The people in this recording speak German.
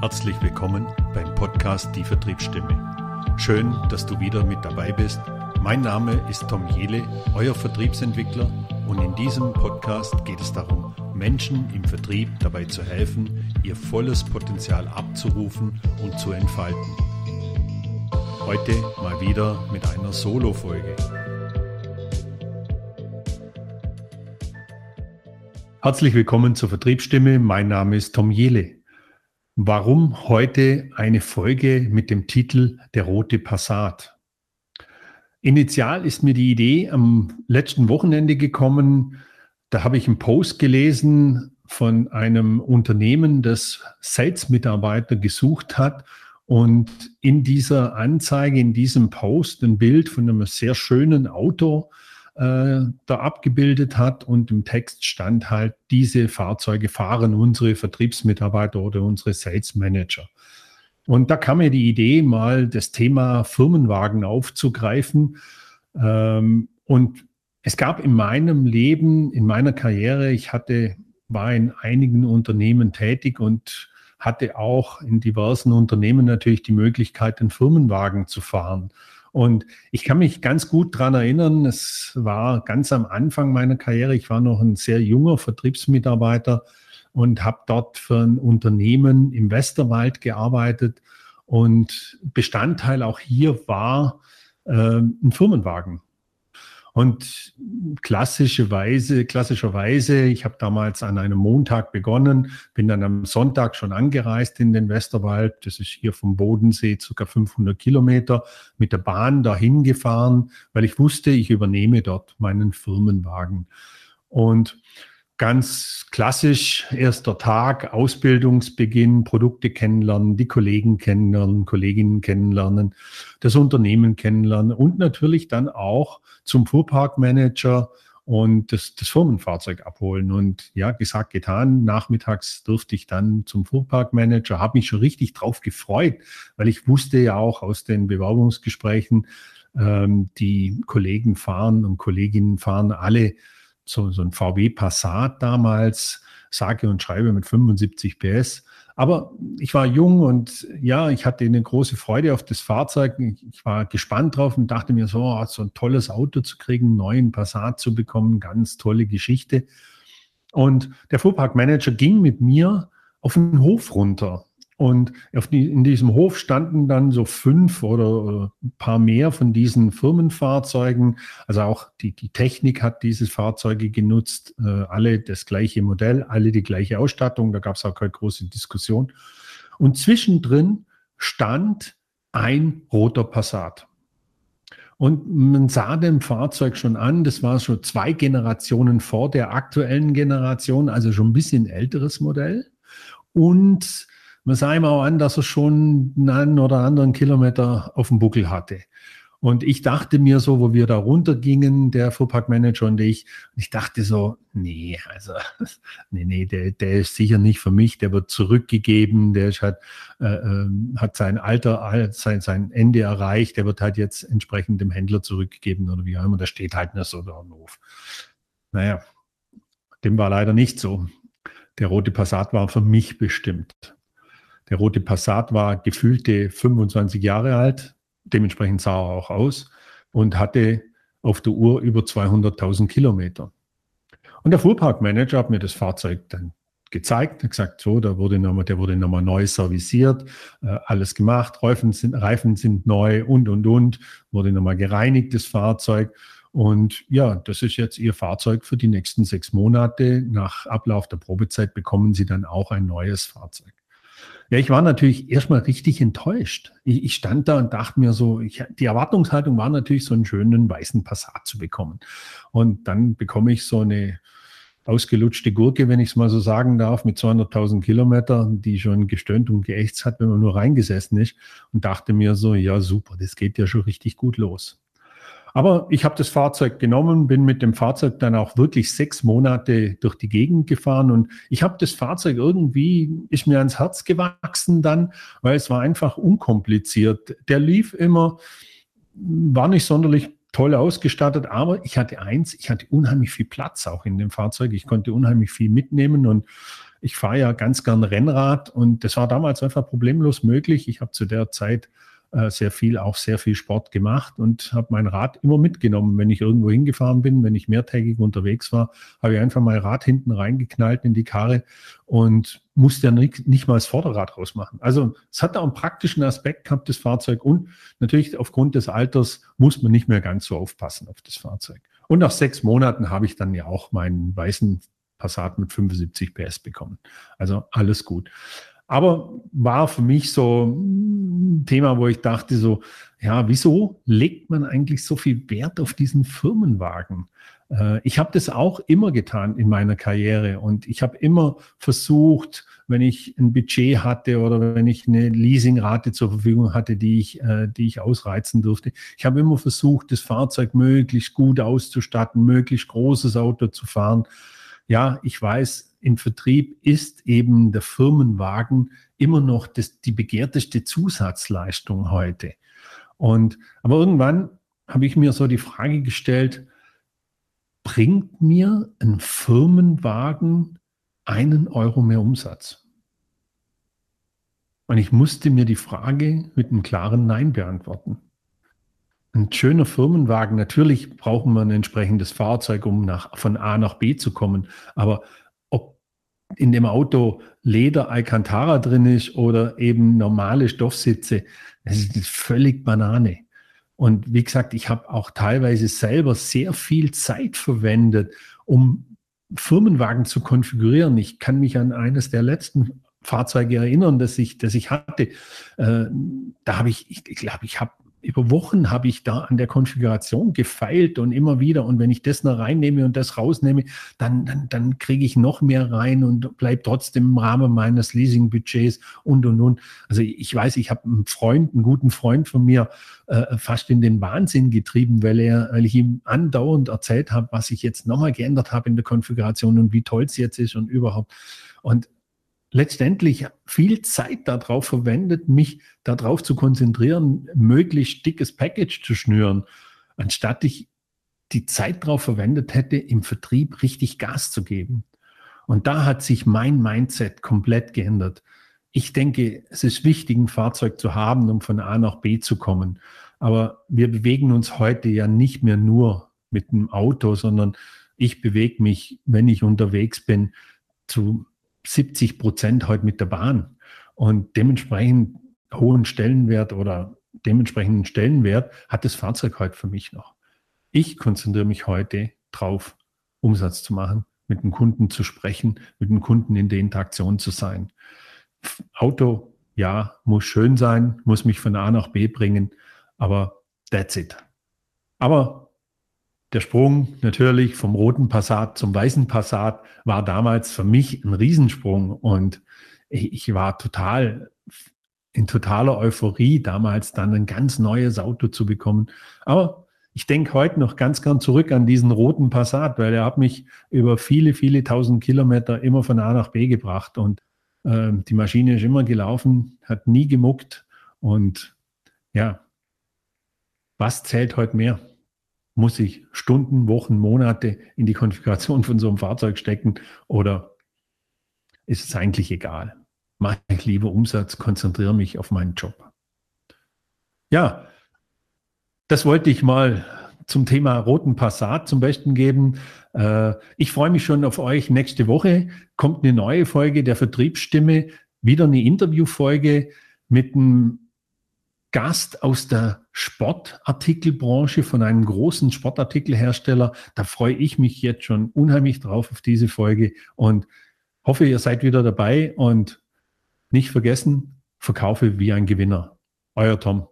Herzlich willkommen beim Podcast Die Vertriebsstimme. Schön, dass du wieder mit dabei bist. Mein Name ist Tom Jele, euer Vertriebsentwickler und in diesem Podcast geht es darum, Menschen im Vertrieb dabei zu helfen, ihr volles Potenzial abzurufen und zu entfalten. Heute mal wieder mit einer Solo-Folge. Herzlich willkommen zur Vertriebsstimme. Mein Name ist Tom Jele. Warum heute eine Folge mit dem Titel Der rote Passat? Initial ist mir die Idee am letzten Wochenende gekommen. Da habe ich einen Post gelesen von einem Unternehmen, das Sales-Mitarbeiter gesucht hat und in dieser Anzeige, in diesem Post ein Bild von einem sehr schönen Auto äh, da abgebildet hat und im Text stand halt, diese Fahrzeuge fahren unsere Vertriebsmitarbeiter oder unsere Sales Manager. Und da kam mir die Idee, mal das Thema Firmenwagen aufzugreifen. Ähm, und es gab in meinem Leben, in meiner Karriere, ich hatte, war in einigen Unternehmen tätig und hatte auch in diversen Unternehmen natürlich die Möglichkeit, einen Firmenwagen zu fahren. Und ich kann mich ganz gut dran erinnern, es war ganz am Anfang meiner Karriere, ich war noch ein sehr junger Vertriebsmitarbeiter und habe dort für ein Unternehmen im Westerwald gearbeitet. Und Bestandteil auch hier war äh, ein Firmenwagen. Und klassischerweise, klassischerweise, ich habe damals an einem Montag begonnen, bin dann am Sonntag schon angereist in den Westerwald. Das ist hier vom Bodensee circa 500 Kilometer mit der Bahn dahin gefahren, weil ich wusste, ich übernehme dort meinen Firmenwagen. Und ganz klassisch erster Tag, Ausbildungsbeginn, Produkte kennenlernen, die Kollegen kennenlernen, Kolleginnen kennenlernen, das Unternehmen kennenlernen und natürlich dann auch zum Fuhrparkmanager und das, das Firmenfahrzeug abholen. Und ja, gesagt, getan. Nachmittags durfte ich dann zum Fuhrparkmanager, habe mich schon richtig drauf gefreut, weil ich wusste ja auch aus den Bewerbungsgesprächen, ähm, die Kollegen fahren und Kolleginnen fahren alle so, so ein VW Passat damals, sage und schreibe mit 75 PS. Aber ich war jung und ja, ich hatte eine große Freude auf das Fahrzeug. Ich war gespannt drauf und dachte mir so, oh, so ein tolles Auto zu kriegen, einen neuen Passat zu bekommen, ganz tolle Geschichte. Und der Fuhrparkmanager ging mit mir auf den Hof runter. Und die, in diesem Hof standen dann so fünf oder ein paar mehr von diesen Firmenfahrzeugen. Also auch die, die Technik hat diese Fahrzeuge genutzt, äh, alle das gleiche Modell, alle die gleiche Ausstattung. Da gab es auch keine große Diskussion. Und zwischendrin stand ein roter Passat. Und man sah dem Fahrzeug schon an, das war schon zwei Generationen vor der aktuellen Generation, also schon ein bisschen älteres Modell. Und man sah ihm auch an, dass er schon einen oder anderen Kilometer auf dem Buckel hatte. Und ich dachte mir so, wo wir da runtergingen, der Fuhrparkmanager und ich, ich dachte so, nee, also, nee, nee, der, der ist sicher nicht für mich, der wird zurückgegeben, der ist halt, äh, äh, hat sein Alter, sein, sein Ende erreicht, der wird halt jetzt entsprechend dem Händler zurückgegeben oder wie auch immer, der steht halt nicht so da Hof. Naja, dem war leider nicht so. Der rote Passat war für mich bestimmt. Der rote Passat war gefühlte 25 Jahre alt, dementsprechend sah er auch aus und hatte auf der Uhr über 200.000 Kilometer. Und der Fuhrparkmanager hat mir das Fahrzeug dann gezeigt, hat gesagt, so, da wurde nochmal, der wurde nochmal neu serviciert, äh, alles gemacht, Reifen sind, Reifen sind neu und, und, und, wurde nochmal gereinigt, das Fahrzeug. Und ja, das ist jetzt Ihr Fahrzeug für die nächsten sechs Monate. Nach Ablauf der Probezeit bekommen Sie dann auch ein neues Fahrzeug. Ja, ich war natürlich erstmal richtig enttäuscht. Ich, ich stand da und dachte mir so, ich, die Erwartungshaltung war natürlich, so einen schönen weißen Passat zu bekommen. Und dann bekomme ich so eine ausgelutschte Gurke, wenn ich es mal so sagen darf, mit 200.000 Kilometern, die schon gestöhnt und geächtzt hat, wenn man nur reingesessen ist und dachte mir so, ja super, das geht ja schon richtig gut los. Aber ich habe das Fahrzeug genommen, bin mit dem Fahrzeug dann auch wirklich sechs Monate durch die Gegend gefahren und ich habe das Fahrzeug irgendwie, ist mir ans Herz gewachsen dann, weil es war einfach unkompliziert. Der lief immer, war nicht sonderlich toll ausgestattet, aber ich hatte eins, ich hatte unheimlich viel Platz auch in dem Fahrzeug. Ich konnte unheimlich viel mitnehmen und ich fahre ja ganz gern Rennrad und das war damals einfach problemlos möglich. Ich habe zu der Zeit äh, sehr viel, auch sehr viel Sport gemacht und habe mein Rad immer mitgenommen. Wenn ich irgendwo hingefahren bin, wenn ich mehrtägig unterwegs war, habe ich einfach mein Rad hinten reingeknallt in die Karre und musste ja nicht, nicht mal das Vorderrad rausmachen. Also es hat auch einen praktischen Aspekt gehabt, das Fahrzeug. Und natürlich aufgrund des Alters muss man nicht mehr ganz so aufpassen auf das Fahrzeug. Und nach sechs Monaten habe ich dann ja auch meinen weißen Passat mit 75 PS bekommen. Also alles gut. Aber war für mich so ein Thema, wo ich dachte so, ja, wieso legt man eigentlich so viel Wert auf diesen Firmenwagen? Äh, ich habe das auch immer getan in meiner Karriere und ich habe immer versucht, wenn ich ein Budget hatte oder wenn ich eine Leasingrate zur Verfügung hatte, die ich, äh, die ich ausreizen durfte, ich habe immer versucht, das Fahrzeug möglichst gut auszustatten, möglichst großes Auto zu fahren. Ja, ich weiß, im Vertrieb ist eben der Firmenwagen immer noch das, die begehrteste Zusatzleistung heute. Und, aber irgendwann habe ich mir so die Frage gestellt, bringt mir ein Firmenwagen einen Euro mehr Umsatz? Und ich musste mir die Frage mit einem klaren Nein beantworten. Ein schöner Firmenwagen, natürlich brauchen wir ein entsprechendes Fahrzeug, um nach, von A nach B zu kommen. Aber in dem Auto Leder Alcantara drin ist oder eben normale Stoffsitze, das ist völlig Banane. Und wie gesagt, ich habe auch teilweise selber sehr viel Zeit verwendet, um Firmenwagen zu konfigurieren. Ich kann mich an eines der letzten Fahrzeuge erinnern, das ich, das ich hatte. Äh, da habe ich, ich glaube, ich habe über Wochen habe ich da an der Konfiguration gefeilt und immer wieder. Und wenn ich das noch reinnehme und das rausnehme, dann, dann, dann kriege ich noch mehr rein und bleibe trotzdem im Rahmen meines Leasing-Budgets und, und, und. Also ich weiß, ich habe einen Freund, einen guten Freund von mir, äh, fast in den Wahnsinn getrieben, weil er, weil ich ihm andauernd erzählt habe, was ich jetzt nochmal geändert habe in der Konfiguration und wie toll es jetzt ist und überhaupt. Und letztendlich viel Zeit darauf verwendet, mich darauf zu konzentrieren, möglichst dickes Package zu schnüren, anstatt ich die Zeit darauf verwendet hätte, im Vertrieb richtig Gas zu geben. Und da hat sich mein Mindset komplett geändert. Ich denke, es ist wichtig, ein Fahrzeug zu haben, um von A nach B zu kommen. Aber wir bewegen uns heute ja nicht mehr nur mit einem Auto, sondern ich bewege mich, wenn ich unterwegs bin, zu 70 Prozent heute mit der Bahn und dementsprechend hohen Stellenwert oder dementsprechenden Stellenwert hat das Fahrzeug heute für mich noch. Ich konzentriere mich heute drauf, Umsatz zu machen, mit dem Kunden zu sprechen, mit dem Kunden in der Interaktion zu sein. Auto, ja, muss schön sein, muss mich von A nach B bringen, aber that's it. Aber der Sprung natürlich vom roten Passat zum weißen Passat war damals für mich ein Riesensprung und ich war total in totaler Euphorie damals dann ein ganz neues Auto zu bekommen. Aber ich denke heute noch ganz gern zurück an diesen roten Passat, weil er hat mich über viele, viele tausend Kilometer immer von A nach B gebracht und äh, die Maschine ist immer gelaufen, hat nie gemuckt und ja, was zählt heute mehr? Muss ich Stunden, Wochen, Monate in die Konfiguration von so einem Fahrzeug stecken oder ist es eigentlich egal? Mache ich lieber Umsatz, konzentriere mich auf meinen Job. Ja, das wollte ich mal zum Thema roten Passat zum Besten geben. Äh, ich freue mich schon auf euch. Nächste Woche kommt eine neue Folge der Vertriebsstimme, wieder eine Interviewfolge mit einem Gast aus der Sportartikelbranche von einem großen Sportartikelhersteller. Da freue ich mich jetzt schon unheimlich drauf auf diese Folge und hoffe, ihr seid wieder dabei und nicht vergessen, verkaufe wie ein Gewinner. Euer Tom.